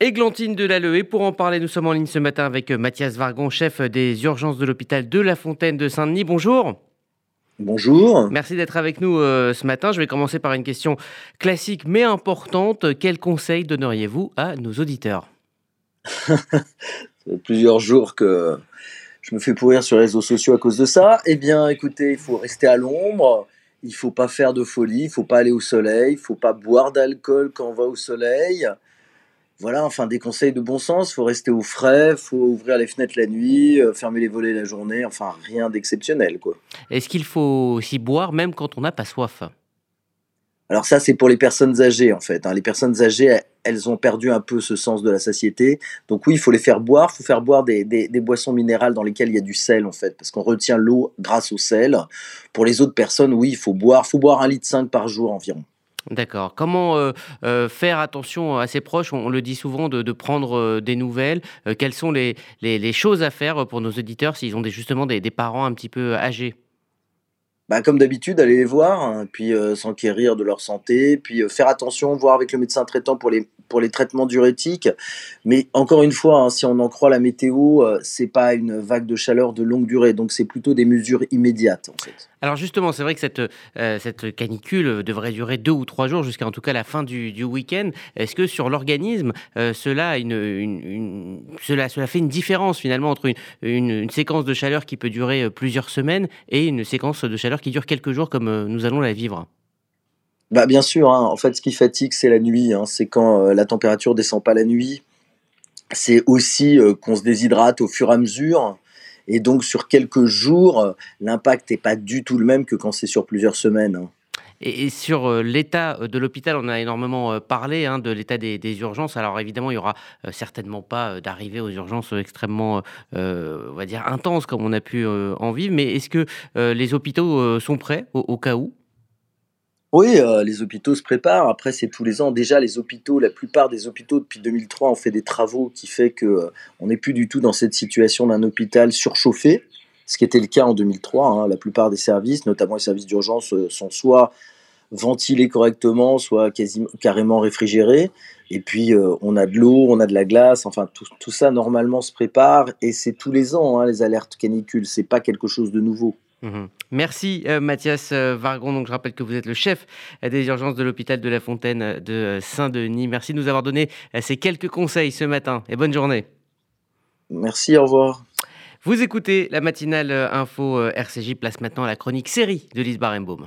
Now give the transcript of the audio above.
Églantine de la pour en parler, nous sommes en ligne ce matin avec euh, Mathias Vargon, chef des urgences de l'hôpital de La Fontaine de Saint-Denis. Bonjour. Bonjour. Merci d'être avec nous euh, ce matin. Je vais commencer par une question classique mais importante. Quel conseil donneriez-vous à nos auditeurs? Ça fait plusieurs jours que je me fais pourrir sur les réseaux sociaux à cause de ça. Eh bien, écoutez, il faut rester à l'ombre. Il faut pas faire de folie, il faut pas aller au soleil, il faut pas boire d'alcool quand on va au soleil voilà, enfin des conseils de bon sens. Faut rester au frais, faut ouvrir les fenêtres la nuit, euh, fermer les volets la journée. Enfin, rien d'exceptionnel, quoi. Est-ce qu'il faut aussi boire même quand on n'a pas soif? Alors ça, c'est pour les personnes âgées, en fait. Hein. Les personnes âgées, elles ont perdu un peu ce sens de la satiété. Donc oui, il faut les faire boire. Il faut faire boire des, des, boissons minérales dans lesquelles il y a du sel, en fait, parce qu'on retient l'eau grâce au sel. Pour les autres personnes, oui, il faut boire. Il faut boire un litre cinq par jour environ. D'accord. Comment euh, euh, faire attention à ses proches? On, le dit souvent de, prendre euh, des nouvelles. quelles sont les, choses à faire pour nos auditeurs s'ils ont justement des parents un petit peu âgés? Bah, comme d'habitude, aller les voir, hein, puis s'enquérir de leur santé, puis faire attention, voir avec le médecin traitant pour les, pour les traitements diurétiques. Mais encore une fois, hein, si on en croit la météo, euh, c'est pas une vague de chaleur de longue durée, donc c'est plutôt des mesures immédiates. Alors justement, c'est vrai que cette, cette canicule devrait durer deux ou trois jours jusqu'à en tout cas la fin du, du week-end. Est-ce que sur l'organisme, cela, une, cela, cela fait une différence finalement entre une, séquence de chaleur qui peut durer plusieurs semaines et une séquence de chaleur qui dure quelques jours comme euh, nous allons la vivre? Bah, Bien sûr, hein. en fait ce qui fatigue c'est la nuit, hein. c'est quand euh, la température descend pas la nuit, c'est aussi euh, qu'on se déshydrate au fur et à mesure. Et donc sur quelques jours, l'impact n'est pas du tout le même que quand c'est sur plusieurs semaines. Hein. Et, sur euh, l'état euh, de l'hôpital, on a énormément euh, parlé de l'état des, urgences. Alors évidemment, il n'y aura certainement pas d'arrivée aux urgences extrêmement, on va dire, intenses comme on a pu en vivre. Mais est-ce que les hôpitaux sont prêts au, cas où? Oui, les hôpitaux se préparent. Après, c'est tous les ans. Déjà, les hôpitaux, la plupart des hôpitaux depuis 2003 ont fait des travaux qui fait que on n'est plus du tout dans cette situation d'un hôpital surchauffé ce qui était le cas en 2003. Hein. La plupart des services, notamment les services d'urgence, euh, sont soit ventilés correctement, soit quasiment, carrément réfrigérés. Et puis, euh, on a de l'eau, on a de la glace, enfin, tout, ça, normalement, se prépare. Et c'est tous les ans, hein, les alertes canicules. C'est pas quelque chose de nouveau. Mmh Merci euh, Mathias Vargon. Donc je rappelle que vous êtes le chef des urgences de l'hôpital de la Fontaine de Saint-Denis. Merci de nous avoir donné ces quelques conseils ce matin et bonne journée. Merci, au revoir. Vous écoutez la matinale info euh, RCJ, place maintenant à la chronique série de Lise Barenbaum.